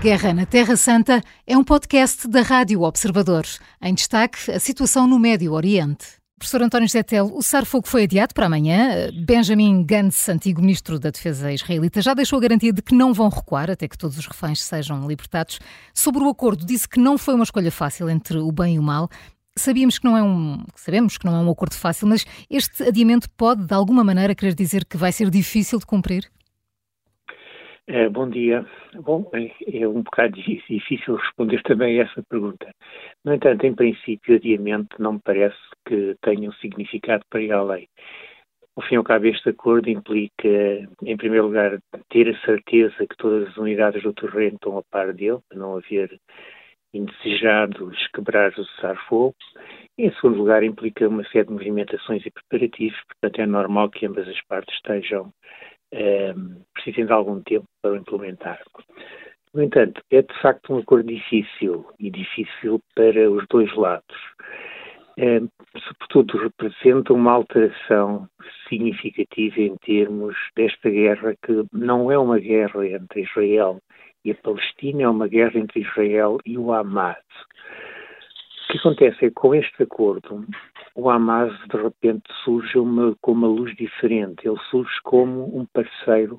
Guerra na Terra Santa é um podcast da Rádio Observador. Em destaque, a situação no Médio Oriente. Professor António Telo, o cessar-fogo foi adiado para amanhã. Benjamin Gantz, antigo ministro da Defesa israelita, já deixou a garantia de que não vão recuar até que todos os reféns sejam libertados. Sobre o acordo, disse que não foi uma escolha fácil entre o bem e o mal. Sabíamos que não é um, sabemos que não é um acordo fácil, mas este adiamento pode, de alguma maneira, querer dizer que vai ser difícil de cumprir? É, bom dia. Bom, é, é um bocado difícil responder também a essa pergunta. No entanto, em princípio, adiamento não me parece que tenha um significado para ir além. Ao fim e ao cabo, este acordo implica, em primeiro lugar, ter a certeza que todas as unidades do terreno estão a par dele, para não haver indesejados quebrar o cessar-fogo. Em segundo lugar, implica uma série de movimentações e preparativos, portanto é normal que ambas as partes estejam eh, precisem de algum tempo para o implementar. No entanto, é de facto um acordo difícil e difícil para os dois lados. É, sobretudo, representa uma alteração significativa em termos desta guerra, que não é uma guerra entre Israel e a Palestina, é uma guerra entre Israel e o Hamas. O que acontece é que com este acordo, o Hamas de repente surge uma, com uma luz diferente. Ele surge como um parceiro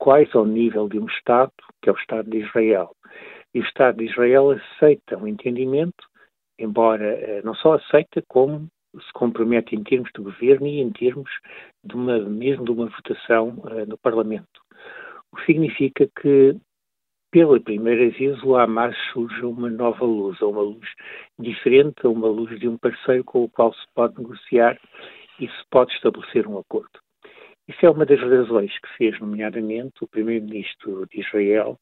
quase ao nível de um Estado, que é o Estado de Israel. E o Estado de Israel aceita o um entendimento, embora eh, não só aceita, como se compromete em termos de governo e em termos de uma, mesmo de uma votação uh, no Parlamento. O que significa que pela primeira vez o Hamas surge uma nova luz, uma luz diferente, uma luz de um parceiro com o qual se pode negociar e se pode estabelecer um acordo. Isso é uma das razões que fez, nomeadamente, o primeiro-ministro de Israel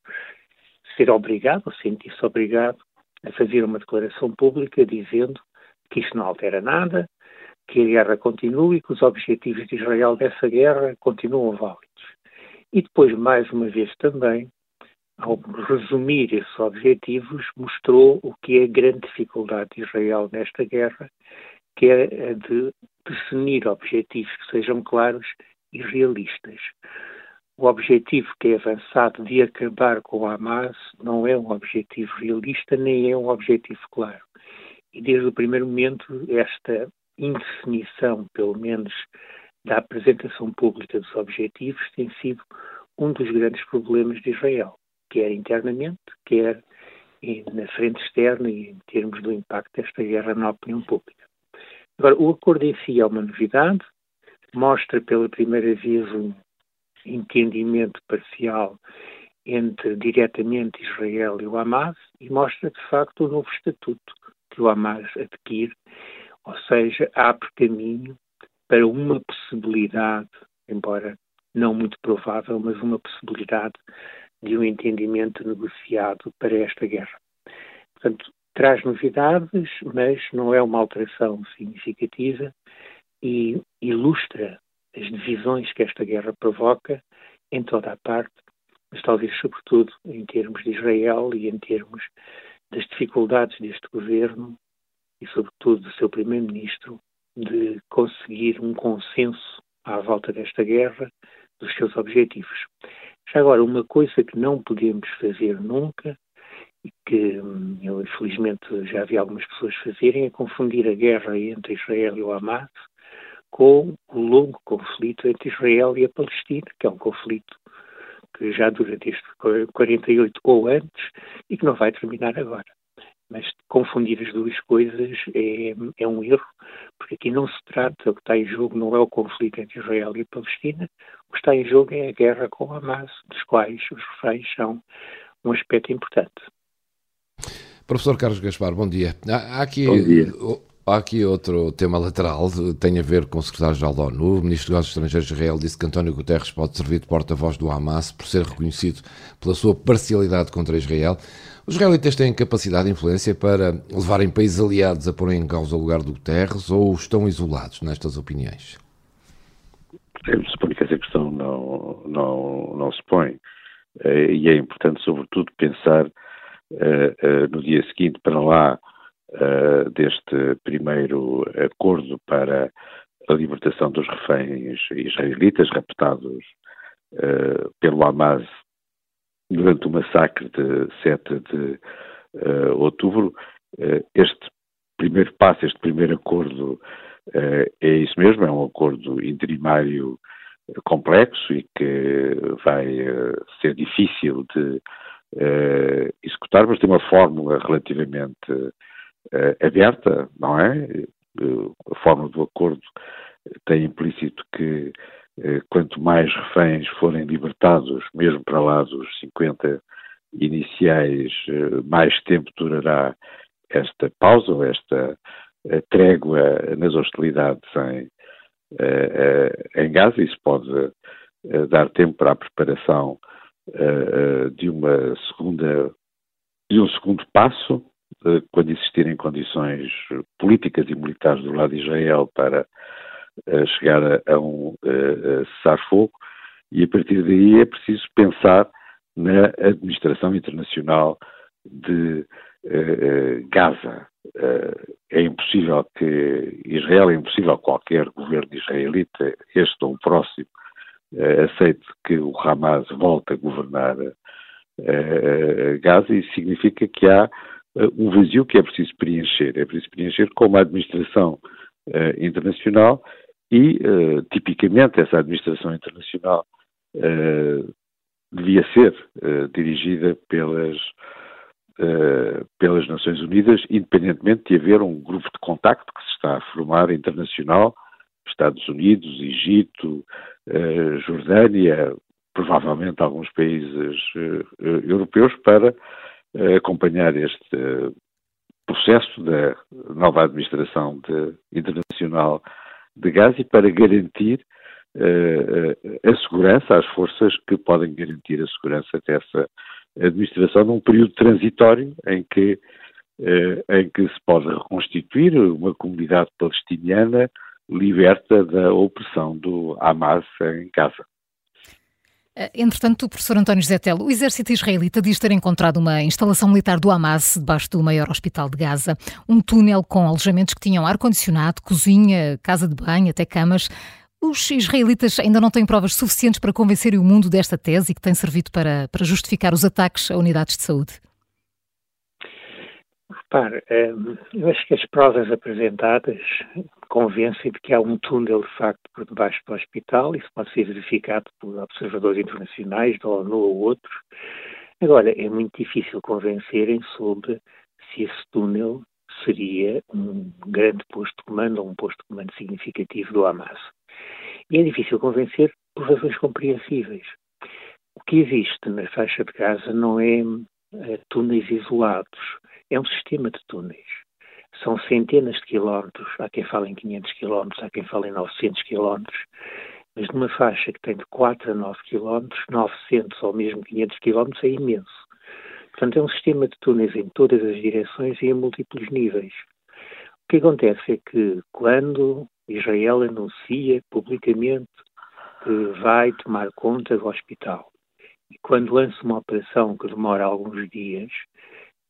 ser obrigado, ou sentir-se obrigado, a fazer uma declaração pública dizendo que isso não altera nada, que a guerra continua e que os objetivos de Israel dessa guerra continuam válidos. E depois, mais uma vez também, ao resumir esses objetivos, mostrou o que é a grande dificuldade de Israel nesta guerra, que é a de definir objetivos que sejam claros e realistas. O objetivo que é avançado de acabar com o Hamas não é um objetivo realista, nem é um objetivo claro. E desde o primeiro momento, esta indefinição, pelo menos, da apresentação pública dos objetivos, tem sido um dos grandes problemas de Israel quer internamente, quer na frente externa e em termos do impacto desta guerra na opinião pública. Agora, o acordo em si é uma novidade, mostra pela primeira vez um entendimento parcial entre diretamente Israel e o Hamas e mostra de facto o novo estatuto que o Hamas adquire, ou seja, abre caminho para uma possibilidade, embora não muito provável, mas uma possibilidade de um entendimento negociado para esta guerra. Portanto, traz novidades, mas não é uma alteração significativa e ilustra as divisões que esta guerra provoca em toda a parte, mas talvez sobretudo em termos de Israel e em termos das dificuldades deste governo e sobretudo do seu primeiro-ministro de conseguir um consenso à volta desta guerra dos seus objetivos. Já agora, uma coisa que não podemos fazer nunca, e que hum, eu infelizmente já vi algumas pessoas fazerem, é confundir a guerra entre Israel e o Hamas com o longo conflito entre Israel e a Palestina, que é um conflito que já dura desde 48 ou antes e que não vai terminar agora. Mas confundir as duas coisas é, é um erro, porque aqui não se trata, o que está em jogo não é o conflito entre Israel e a Palestina, o que está em jogo é a guerra com o Hamas, dos quais os reféns são um aspecto importante. Professor Carlos Gaspar, bom dia. Há aqui, bom dia. Há aqui outro tema lateral, tem a ver com o secretário-geral da ONU. O ministro dos Negócios Estrangeiros de Israel disse que António Guterres pode servir de porta-voz do Hamas por ser reconhecido pela sua parcialidade contra Israel. Os israelitas têm capacidade de influência para levarem países aliados a pôr em causa o lugar do Guterres ou estão isolados nestas opiniões? Que essa questão não, não, não se põe. Eh, e é importante, sobretudo, pensar uh, uh, no dia seguinte para lá uh, deste primeiro acordo para a libertação dos reféns israelitas raptados pelo Hamas durante o massacre de 7 de uh, outubro, uh, este primeiro passo, este primeiro acordo uh, é isso mesmo, é um acordo interimário complexo e que vai ser difícil de executar, mas tem uma fórmula relativamente aberta, não é? a fórmula do acordo tem implícito que eh, quanto mais reféns forem libertados, mesmo para lá dos 50 iniciais, eh, mais tempo durará esta pausa ou esta eh, trégua nas hostilidades em, em Gaza. Isso pode dar tempo para a preparação de uma segunda de um segundo passo, quando existirem condições políticas e militares do lado de Israel para chegar a, um cessar-fogo e a partir daí é preciso pensar na administração internacional de Gaza. É impossível que Israel, é impossível qualquer governo israelita, este ou o próximo, aceite que o Hamas volte a governar Gaza e significa que há um vazio que é preciso preencher. É preciso preencher com uma administração internacional e, uh, tipicamente, essa administração internacional uh, devia ser uh, dirigida pelas, pelas Nações Unidas, independentemente de haver um grupo de contacto que se está a formar internacional, Estados Unidos, Egito, Jordânia, provavelmente alguns países europeus, para acompanhar este processo da nova administração de, internacional de gás e para garantir uh, a segurança às forças que podem garantir a segurança dessa administração num período transitório em que, uh, em que se pode reconstituir uma comunidade palestiniana liberta da opressão do Hamas em Gaza. Eh, entretanto, o professor António Telo, o exército israelita diz ter encontrado uma instalação militar do Hamas debaixo do maior hospital de Gaza, um túnel com alojamentos que tinham ar-condicionado, cozinha, casa de banho, até camas. Os israelitas ainda não têm provas suficientes para convencerem o mundo desta tese e que tem servido para, para justificar os ataques a unidades de saúde? Repare, ehm, eu acho que as provas apresentadas convencem de que há um túnel, de facto, por debaixo do hospital. Isso pode ser verificado por observadores internacionais, da ONU ou outros. Agora, é muito difícil convencerem sobre se esse túnel seria um grande posto de comando ou um posto de comando significativo do Hamas. E é difícil convencer por razões compreensíveis. O que existe na faixa de Gaza não é, é túneis isolados, é um sistema de túneis. São centenas de quilómetros, há quem fale em 500 quilómetros, há quem fale em 900 quilómetros, mas numa faixa que tem de 4 a 9 quilómetros, 900 ou mesmo 500 quilómetros é imenso. Portanto, é um sistema de túneis em todas as direções e em múltiplos níveis. O que acontece é que quando Israel anuncia publicamente que vai tomar conta do hospital e quando lança uma operação que demora alguns dias,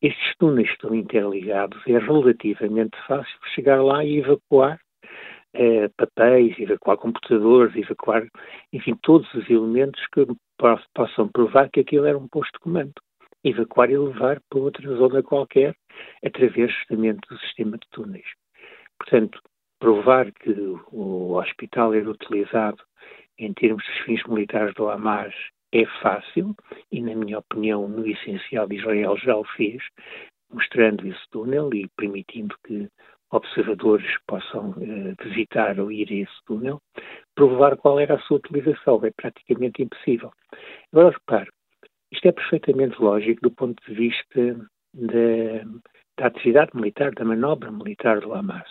estes túneis estão interligados, é relativamente fácil chegar lá e evacuar eh, papéis, evacuar computadores, evacuar, enfim, todos os elementos que possam provar que aquilo era um posto de comando. Evacuar e levar para outra zona qualquer, através justamente do sistema de túneis. Portanto, provar que o hospital era utilizado em termos dos fins militares do Hamas é fácil e, na minha opinião, no essencial Israel já o fez, mostrando esse túnel e permitindo que observadores possam uh, visitar ou ir a esse túnel, provar qual era a sua utilização. É praticamente impossível. Agora, repare, isto é perfeitamente lógico do ponto de vista da, da atividade militar, da manobra militar do Hamas.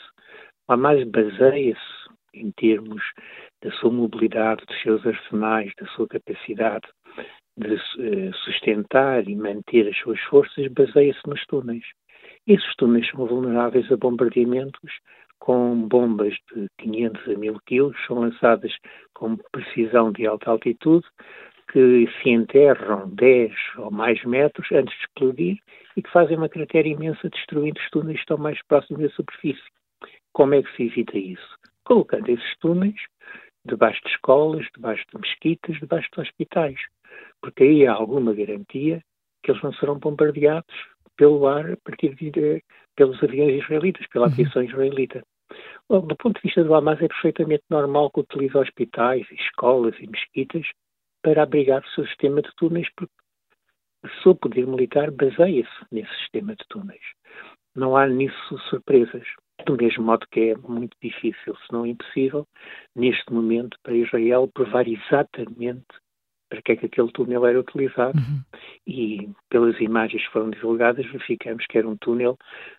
O Hamas baseia-se em termos da sua mobilidade, dos seus arsenais, da sua capacidade de eh, sustentar e manter as suas forças, baseia-se nos túneis. Esses túneis são vulneráveis a bombardeamentos com bombas de 500 a 1000 quilos, são lançadas com precisão de alta altitude, que se enterram 10 ou mais metros antes de explodir e que fazem uma cratera imensa destruindo os túneis que estão mais próximos da superfície. Como é que se evita isso? Colocando esses túneis debaixo de escolas, debaixo de mesquitas, debaixo de hospitais. porque aí há alguma garantia que eles não serão bombardeados pelo ar a partir de, pelos aviões israelitas, pela uhum. aviação israelita. Bom, do ponto de vista do Hamas, é perfeitamente normal que utilize hospitais, escolas e mesquitas para abrigar o seu sistema de túneis, porque o seu poder militar baseia-se nesse sistema de túneis. Não há nisso surpresas. Do mesmo modo que é muito difícil, se não impossível, neste momento, para Israel provar exatamente para que é que aquele túnel era utilizado. Uhum. E pelas imagens que foram divulgadas, verificamos que era um túnel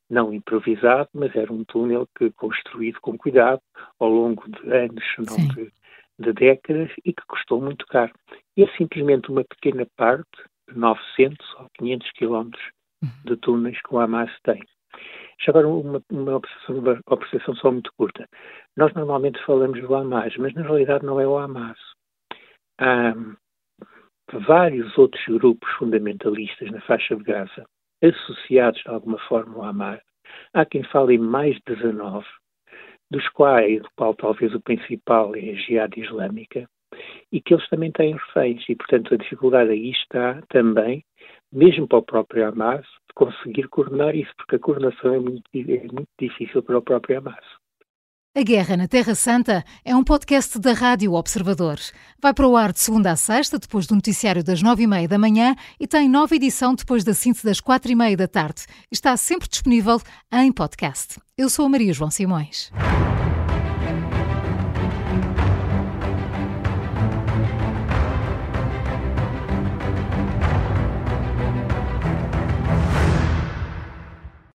não improvisado, mas era um túnel que construído com cuidado ao longo de anos, não de, de, décadas, e que custou muito caro. E é simplesmente uma pequena parte de 900 ou 500 quilómetros uhum. de túneis que o Hamas tem. Já agora uma, uma observação, uma observação só muito curta. Nós normalmente falamos do Hamas, mas na realidade não é o Hamas. Há vários outros grupos fundamentalistas na faixa de Gaza, associados de alguma forma ao Hamas. Há quem fale em mais de 19, dos quais, do qual talvez o principal é a Jihad Islâmica, e que eles também têm reféns, e portanto a dificuldade aí está também, mesmo para o próprio Hamas, conseguir coordenar isso, porque a coordenação é muito, é muito difícil para o próprio Hamas. A Guerra na Terra Santa é um podcast da Rádio Observador. Vai para o ar de segunda a sexta, depois do noticiário das nove e meia da manhã e tem nova edição depois da síntese das quatro e meia da tarde. Está sempre disponível em podcast. Eu sou a Maria João Simões.